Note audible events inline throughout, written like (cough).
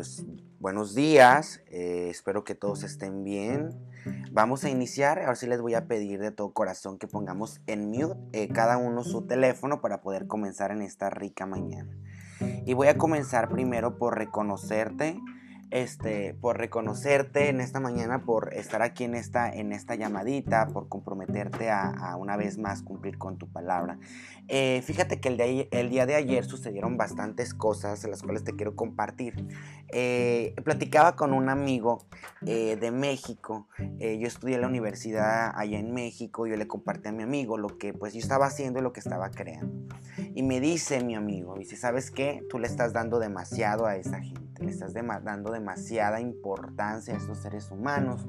pues buenos días, eh, espero que todos estén bien. Vamos a iniciar, ahora sí les voy a pedir de todo corazón que pongamos en mute eh, cada uno su teléfono para poder comenzar en esta rica mañana. Y voy a comenzar primero por reconocerte este, por reconocerte en esta mañana, por estar aquí en esta, llamadita, por comprometerte a, una vez más cumplir con tu palabra. Eh, fíjate que el, el, día de ayer sucedieron bastantes cosas, las cuales te quiero compartir. Eh, platicaba con un amigo eh, de México, yo estudié en la universidad allá en México, yo le compartí a mi amigo lo que pues yo estaba haciendo y lo que estaba creando. Y me dice mi amigo, dice, ¿sabes qué? Tú le estás dando demasiado a esa gente le estás dando demasiada importancia a estos seres humanos.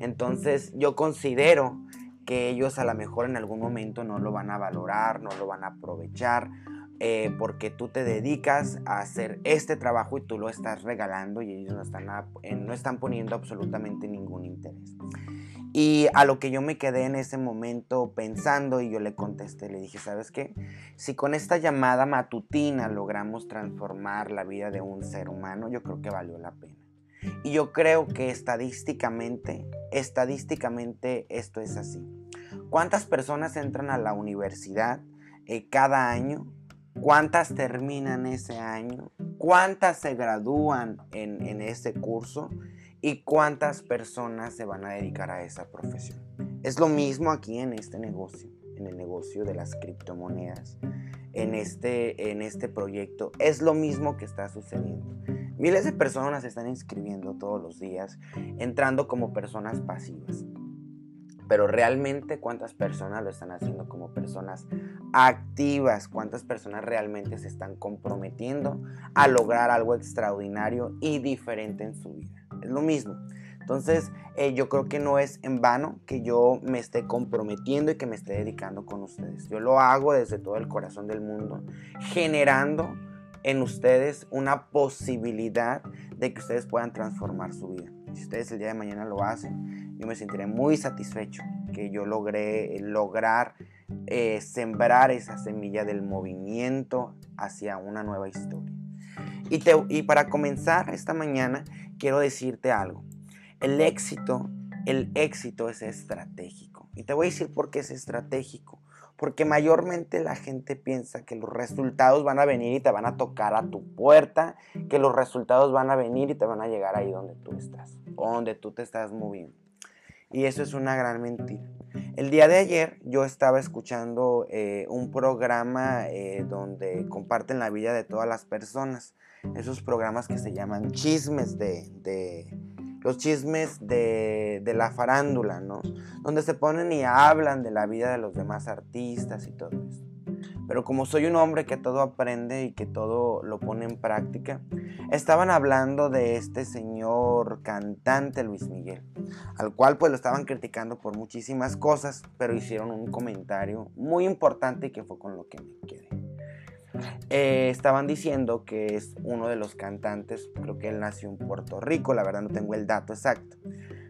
Entonces yo considero que ellos a lo mejor en algún momento no lo van a valorar, no lo van a aprovechar, eh, porque tú te dedicas a hacer este trabajo y tú lo estás regalando y ellos no están, eh, no están poniendo absolutamente ningún interés. Y a lo que yo me quedé en ese momento pensando y yo le contesté, le dije, ¿sabes qué? Si con esta llamada matutina logramos transformar la vida de un ser humano, yo creo que valió la pena. Y yo creo que estadísticamente, estadísticamente esto es así. ¿Cuántas personas entran a la universidad eh, cada año? ¿Cuántas terminan ese año? ¿Cuántas se gradúan en, en ese curso? y cuántas personas se van a dedicar a esa profesión. Es lo mismo aquí en este negocio, en el negocio de las criptomonedas, en este, en este proyecto. Es lo mismo que está sucediendo. Miles de personas se están inscribiendo todos los días, entrando como personas pasivas. Pero realmente cuántas personas lo están haciendo como personas activas, cuántas personas realmente se están comprometiendo a lograr algo extraordinario y diferente en su vida es lo mismo. Entonces, eh, yo creo que no es en vano que yo me esté comprometiendo y que me esté dedicando con ustedes. Yo lo hago desde todo el corazón del mundo, generando en ustedes una posibilidad de que ustedes puedan transformar su vida. Si ustedes el día de mañana lo hacen, yo me sentiré muy satisfecho que yo logré lograr eh, sembrar esa semilla del movimiento hacia una nueva historia. Y, y para comenzar esta mañana, quiero decirte algo. El éxito, el éxito es estratégico. Y te voy a decir por qué es estratégico. Porque mayormente la gente piensa que los resultados van a venir y te van a tocar a tu puerta, que los resultados van a venir y te van a llegar ahí donde tú estás, o donde tú te estás moviendo. Y eso es una gran mentira. El día de ayer yo estaba escuchando eh, un programa eh, donde comparten la vida de todas las personas esos programas que se llaman chismes de, los chismes de, de, la farándula, ¿no? Donde se ponen y hablan de la vida de los demás artistas y todo eso. Pero como soy un hombre que todo aprende y que todo lo pone en práctica, estaban hablando de este señor cantante Luis Miguel, al cual pues lo estaban criticando por muchísimas cosas, pero hicieron un comentario muy importante que fue con lo que me quedé. Eh, estaban diciendo que es uno de los cantantes, creo que él nació en Puerto Rico, la verdad no tengo el dato exacto.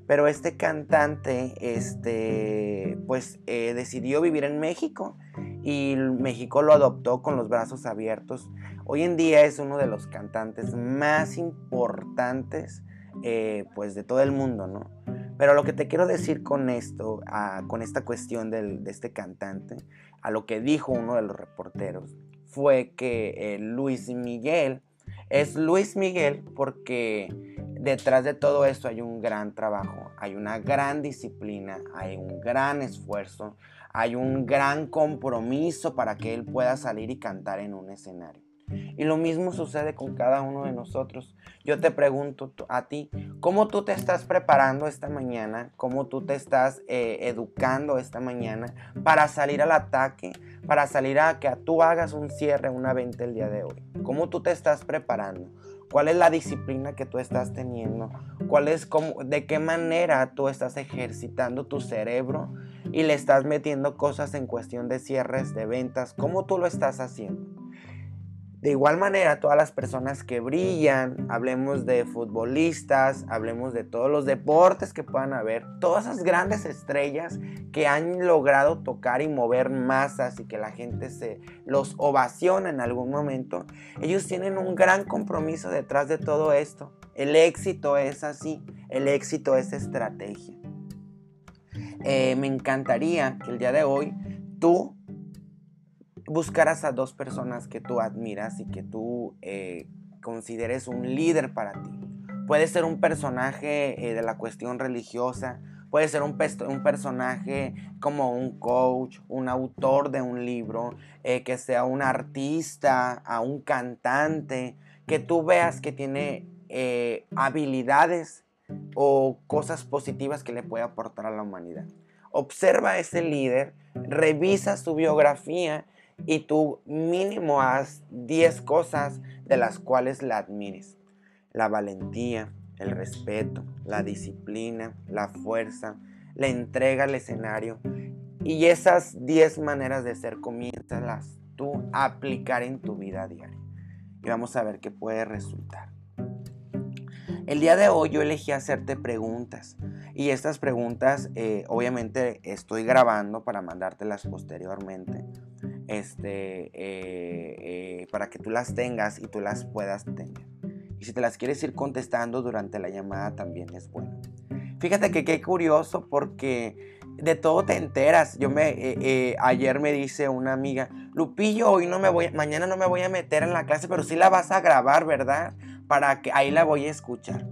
Pero este cantante, este, pues eh, decidió vivir en México y México lo adoptó con los brazos abiertos. Hoy en día es uno de los cantantes más importantes, eh, pues de todo el mundo, ¿no? Pero lo que te quiero decir con esto, con esta cuestión de este cantante, a lo que dijo uno de los reporteros, fue que eh, Luis Miguel es Luis Miguel porque detrás de todo esto hay un gran trabajo, hay una gran disciplina, hay un gran esfuerzo, hay un gran compromiso para que él pueda salir y cantar en un escenario. Y lo mismo sucede con cada uno de nosotros. Yo te pregunto a ti, ¿cómo tú te estás preparando esta mañana? ¿Cómo tú te estás eh, educando esta mañana para salir al ataque? Para salir a que tú hagas un cierre, una venta el día de hoy. ¿Cómo tú te estás preparando? ¿Cuál es la disciplina que tú estás teniendo? ¿Cuál es cómo, de qué manera tú estás ejercitando tu cerebro y le estás metiendo cosas en cuestión de cierres, de ventas? ¿Cómo tú lo estás haciendo? De igual manera, todas las personas que brillan, hablemos de futbolistas, hablemos de todos los deportes que puedan haber, todas esas grandes estrellas que han logrado tocar y mover masas y que la gente se los ovaciona en algún momento, ellos tienen un gran compromiso detrás de todo esto. El éxito es así, el éxito es estrategia. Eh, me encantaría que el día de hoy tú buscaras a dos personas que tú admiras y que tú eh, consideres un líder para ti. Puede ser un personaje eh, de la cuestión religiosa, puede ser un, un, personaje como un coach, un autor de un libro, eh, que sea un artista, a un cantante, que tú veas que tiene habilidades o cosas positivas que le puede aportar a la humanidad. Observa a ese líder, revisa su biografía y tú mínimo haz 10 cosas de las cuales la admires. La valentía, el respeto, la disciplina, la fuerza, la entrega al escenario. Y esas 10 maneras de ser comienzas tú a aplicar en tu vida diaria. Y vamos a ver qué puede resultar. El día de hoy yo elegí hacerte preguntas y estas preguntas eh, obviamente estoy grabando para mandártelas posteriormente este, eh, eh, para que tú las tengas y tú las puedas tener. Y si te las quieres ir contestando durante la llamada también es bueno. Fíjate que qué curioso porque de todo te enteras. Yo me eh, ayer me dice una amiga, Lupillo, hoy no me voy, mañana no me voy a meter en la clase, pero sí la vas a grabar, ¿verdad? Para que ahí la voy a escuchar.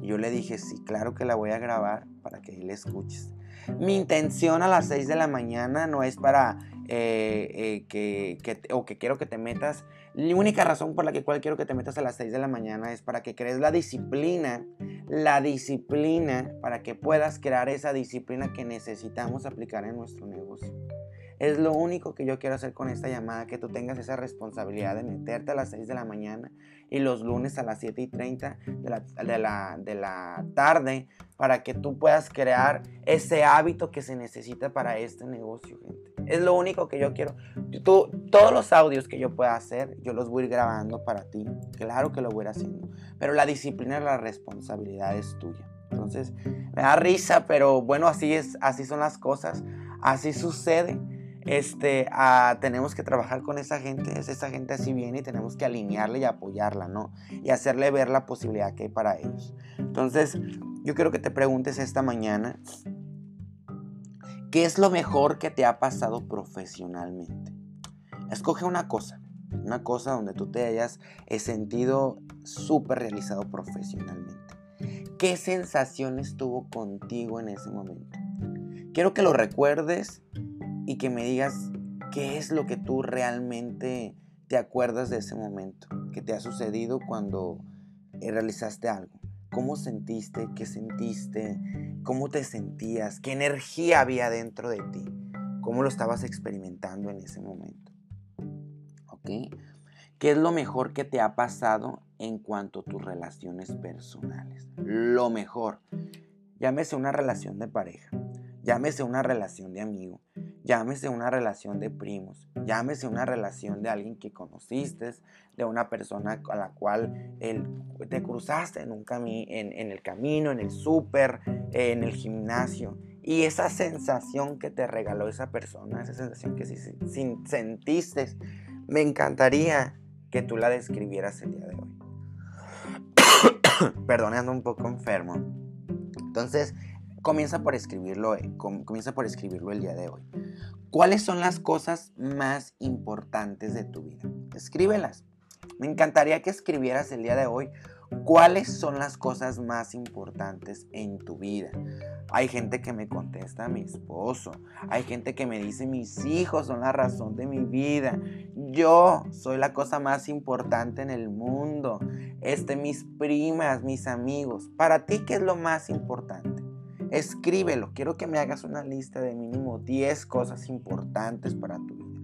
Y yo le dije, sí, claro que la voy a grabar para que ahí la escuches. Mi intención a las 6 de la mañana no es para eh, eh, que, o que quiero que te metas. La única razón por la que cual quiero que te metas a las 6 de la mañana es para que crees la disciplina, la disciplina, para que puedas crear esa disciplina que necesitamos aplicar en nuestro negocio. Es lo único que yo quiero hacer con esta llamada, que tú tengas esa responsabilidad de meterte a las 6 de la mañana y los lunes a las 7 y 30 de la, de la, de la tarde para que tú puedas crear ese hábito que se necesita para este negocio, gente. Es lo único que yo quiero. Tú, todos los audios que yo pueda hacer, yo los voy a ir grabando para ti. Claro que lo voy a ir haciendo. Pero la disciplina, la responsabilidad es tuya. Entonces, me da risa, pero bueno, así es, así son las cosas. Así sucede este, tenemos que trabajar con esa gente, es esa gente así viene y tenemos que alinearla y apoyarla, ¿no? Y hacerle ver la posibilidad que hay para ellos. Entonces, yo quiero que te preguntes esta mañana, ¿qué es lo mejor que te ha pasado profesionalmente? Escoge una cosa, una cosa donde tú te hayas sentido súper realizado profesionalmente. ¿Qué sensaciones tuvo contigo en ese momento? Quiero que lo recuerdes y que me digas qué es lo que tú realmente te acuerdas de ese momento que te ha sucedido cuando eh, realizaste algo. ¿Cómo sentiste? ¿Qué sentiste? ¿Cómo te sentías? ¿Qué energía había dentro de ti? ¿Cómo lo estabas experimentando en ese momento? ¿Ok? ¿Qué es lo mejor que te ha pasado en cuanto a tus relaciones personales? Lo mejor. Llámese una relación de pareja, llámese una relación de amigo, Llámese una relación de primos, llámese una relación de alguien que conociste, de una persona a la cual te cruzaste en, un en, el camino, en el súper, en el gimnasio. Y esa sensación que te regaló esa persona, esa sensación que si, sentiste, me encantaría que tú la describieras el día de hoy. (coughs) Perdón, ando un poco enfermo. Entonces, comienza por escribirlo, eh, comienza por escribirlo el día de hoy. ¿Cuáles son las cosas más importantes de tu vida? Escríbelas. Me encantaría que escribieras el día de hoy cuáles son las cosas más importantes en tu vida. Hay gente que me contesta mi esposo. Hay gente que me dice mis hijos son la razón de mi vida. Yo soy la cosa más importante en el mundo. Este, mis primas, mis amigos. Para ti, ¿qué es lo más importante? Escríbelo. Quiero que me hagas una lista de mínimo 10 cosas importantes para tu vida.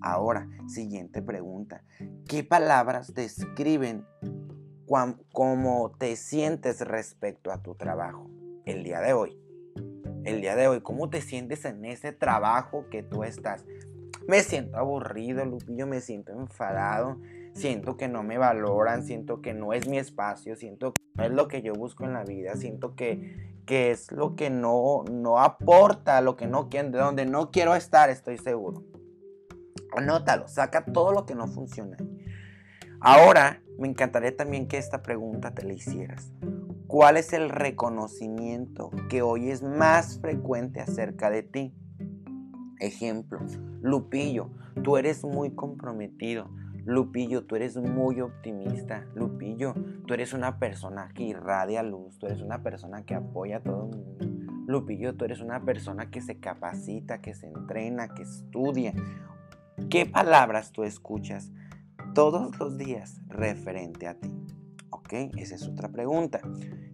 Ahora, siguiente pregunta. ¿Qué palabras describen cómo te sientes respecto a tu trabajo el día de hoy? El día de hoy, ¿cómo te sientes en ese trabajo que tú estás? Me siento aburrido, Lupillo, me siento enfadado. siento que no me valoran, siento que no es mi espacio, siento que no es lo que yo busco en la vida, siento que, que es lo que no, no aporta, lo que no de donde no quiero estar, estoy seguro. Anótalo, saca todo lo que no funciona. Ahora, me encantaría también que esta pregunta te la hicieras. ¿Cuál es el reconocimiento que hoy es más frecuente acerca de ti? Ejemplo, Lupillo, tú eres muy comprometido. Lupillo, tú eres muy optimista. Lupillo, tú eres una persona que irradia luz. Tú eres una persona que apoya a todo el mundo. Lupillo, tú eres una persona que se capacita, que se entrena, que estudia. ¿Qué palabras tú escuchas todos los días referente a ti? ¿Ok? Esa es otra pregunta.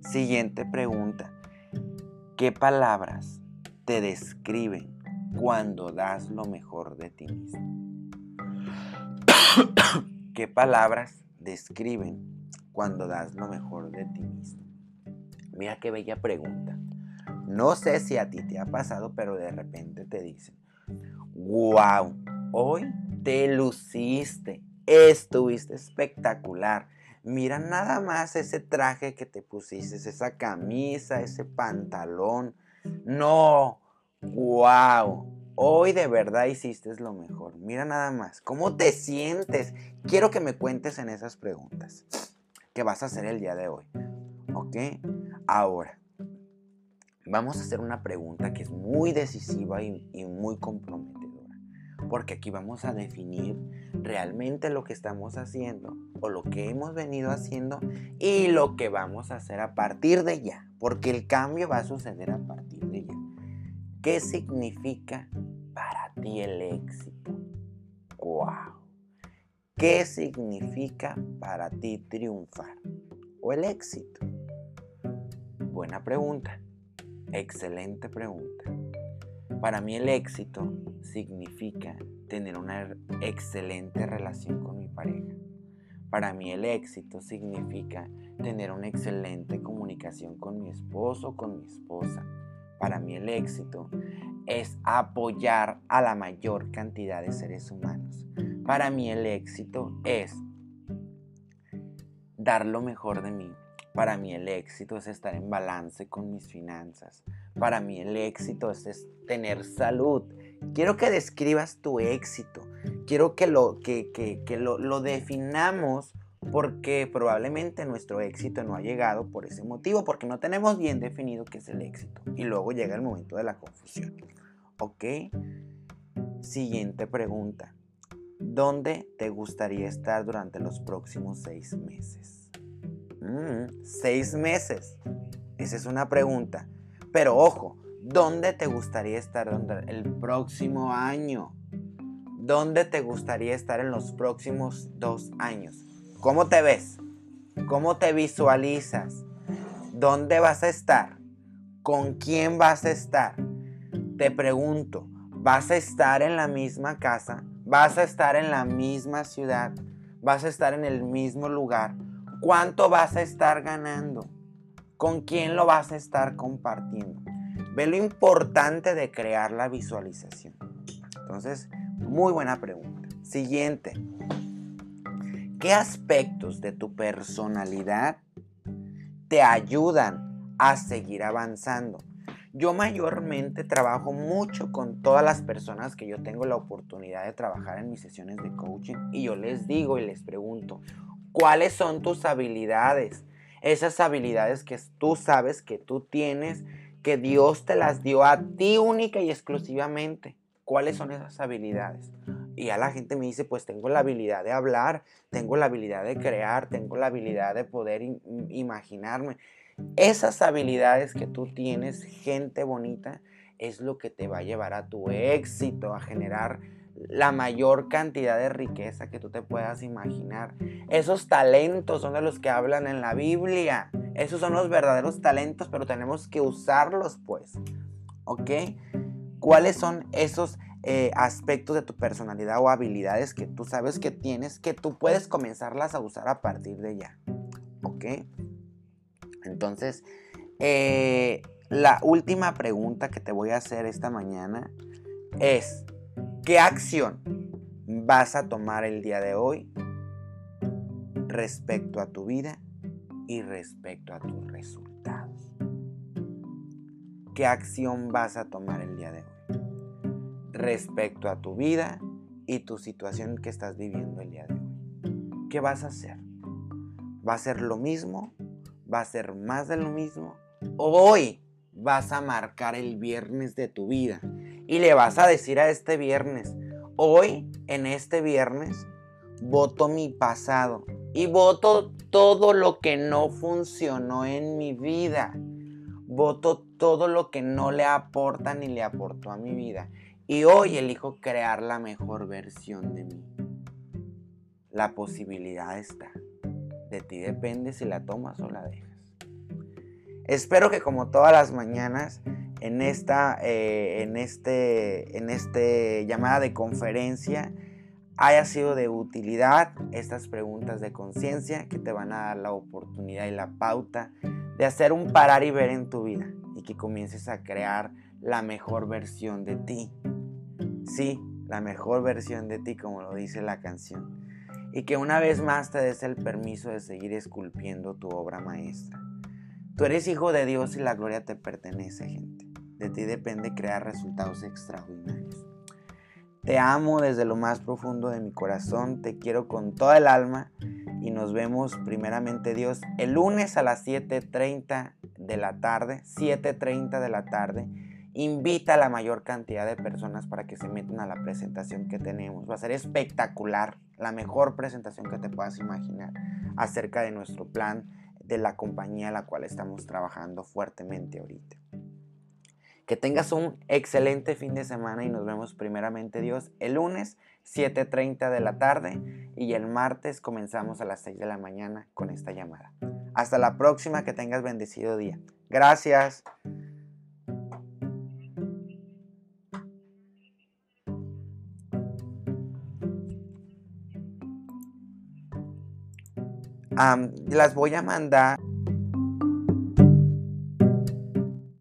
Siguiente pregunta. ¿Qué palabras te describen cuando das lo mejor de ti mismo? ¿Qué palabras describen cuando das lo mejor de ti mismo? Mira qué bella pregunta. No sé si a ti te ha pasado, pero de repente te dicen, wow, hoy te luciste, estuviste espectacular. Mira nada más ese traje que te pusiste, esa camisa, ese pantalón. No, wow, Hoy de verdad hiciste lo mejor. Mira nada más. ¿Cómo te sientes? Quiero que me cuentes en esas preguntas que vas a hacer el día de hoy. ¿Ok? Ahora, vamos a hacer una pregunta que es muy decisiva y, y muy comprometedora. Porque aquí vamos a definir realmente lo que estamos haciendo o lo que hemos venido haciendo y lo que vamos a hacer a partir de ya. Porque el cambio va a suceder a partir de ya. ¿Qué significa ti el éxito? ¡Wow! ¿Qué significa para ti triunfar o el éxito? Buena pregunta. Excelente pregunta. Para mí el éxito significa tener una excelente relación con mi pareja. Para mí el éxito significa tener una excelente comunicación con mi esposo o con mi esposa para mí el éxito es apoyar a la mayor cantidad de seres humanos. Para mí el éxito es dar lo mejor de mí. Para mí el éxito es estar en balance con mis finanzas. Para mí el éxito es, tener salud. Quiero que describas tu éxito. Quiero que lo, que, que lo, definamos porque probablemente nuestro éxito no ha llegado por ese motivo, porque no tenemos bien definido qué es el éxito. Y luego llega el momento de la confusión. ¿Ok? Siguiente pregunta. ¿Dónde te gustaría estar durante los próximos seis meses? Mm, seis meses. Esa es una pregunta. Pero ojo, ¿dónde te gustaría estar el próximo año? ¿Dónde te gustaría estar en los próximos dos años? ¿Cómo te ves? ¿Cómo te visualizas? ¿Dónde vas a estar? ¿Con quién vas a estar? Te pregunto, ¿vas a estar en la misma casa? ¿Vas a estar en la misma ciudad? ¿Vas a estar en el mismo lugar? ¿Cuánto vas a estar ganando? ¿Con quién lo vas a estar compartiendo? Ve lo importante de crear la visualización. Entonces, muy buena pregunta. Siguiente. ¿Qué aspectos de tu personalidad te ayudan a seguir avanzando? Yo mayormente trabajo mucho con todas las personas que yo tengo la oportunidad de trabajar en mis sesiones de coaching y yo les digo y les pregunto, ¿cuáles son tus habilidades? Esas habilidades que tú sabes que tú tienes, que Dios te las dio a ti única y exclusivamente. ¿Cuáles son esas habilidades? Y a la gente me dice, pues tengo la habilidad de hablar, tengo la habilidad de crear, tengo la habilidad de poder imaginarme. Esas habilidades que tú tienes, gente bonita, es lo que te va a llevar a tu éxito, a generar la mayor cantidad de riqueza que tú te puedas imaginar. Esos talentos son de los que hablan en la Biblia. Esos son los verdaderos talentos, pero tenemos que usarlos, pues. ¿Ok? ¿Cuáles son esos eh, aspectos de tu personalidad o habilidades que tú sabes que tienes, que tú puedes comenzarlas a usar a partir de ya. ¿Ok? Entonces, eh, la última pregunta que te voy a hacer esta mañana es, ¿qué acción vas a tomar el día de hoy respecto a tu vida y respecto a tus resultados. ¿Qué acción vas a tomar el día de hoy? Respecto a tu vida y tu situación que estás viviendo el día de hoy. ¿Qué vas a hacer? ¿Va a ser lo mismo? ¿Va a ser más de lo mismo? Hoy vas a marcar el viernes de tu vida y le vas a decir a este viernes, hoy en este viernes voto mi pasado y voto todo lo que no funcionó en mi vida. Voto todo lo que no le aporta ni le aportó a mi vida. Y hoy elijo crear la mejor versión de mí. La posibilidad está. De ti depende si la tomas o la dejas. Espero que como todas las mañanas en esta eh, en este, en este llamada de conferencia haya sido de utilidad estas preguntas de conciencia que te van a dar la oportunidad y la pauta de hacer un parar y ver en tu vida y que comiences a crear la mejor versión de ti. Sí, la mejor versión de ti como lo dice la canción. Y que una vez más te des el permiso de seguir esculpiendo tu obra maestra. Tú eres hijo de Dios y la gloria te pertenece, gente. De ti depende crear resultados extraordinarios. Te amo desde lo más profundo de mi corazón, te quiero con toda el alma y nos vemos primeramente Dios el lunes a las 7.30 de la tarde, 7.30 de la tarde. Invita a la mayor cantidad de personas para que se metan a la presentación que tenemos. Va a ser espectacular, la mejor presentación que te puedas imaginar acerca de nuestro plan de la compañía a la cual estamos trabajando fuertemente ahorita. Que tengas un excelente fin de semana y nos vemos primeramente Dios el lunes 7.30 de la tarde y el martes comenzamos a las 6 de la mañana con esta llamada. Hasta la próxima, que tengas bendecido día. Gracias. Las voy a mandar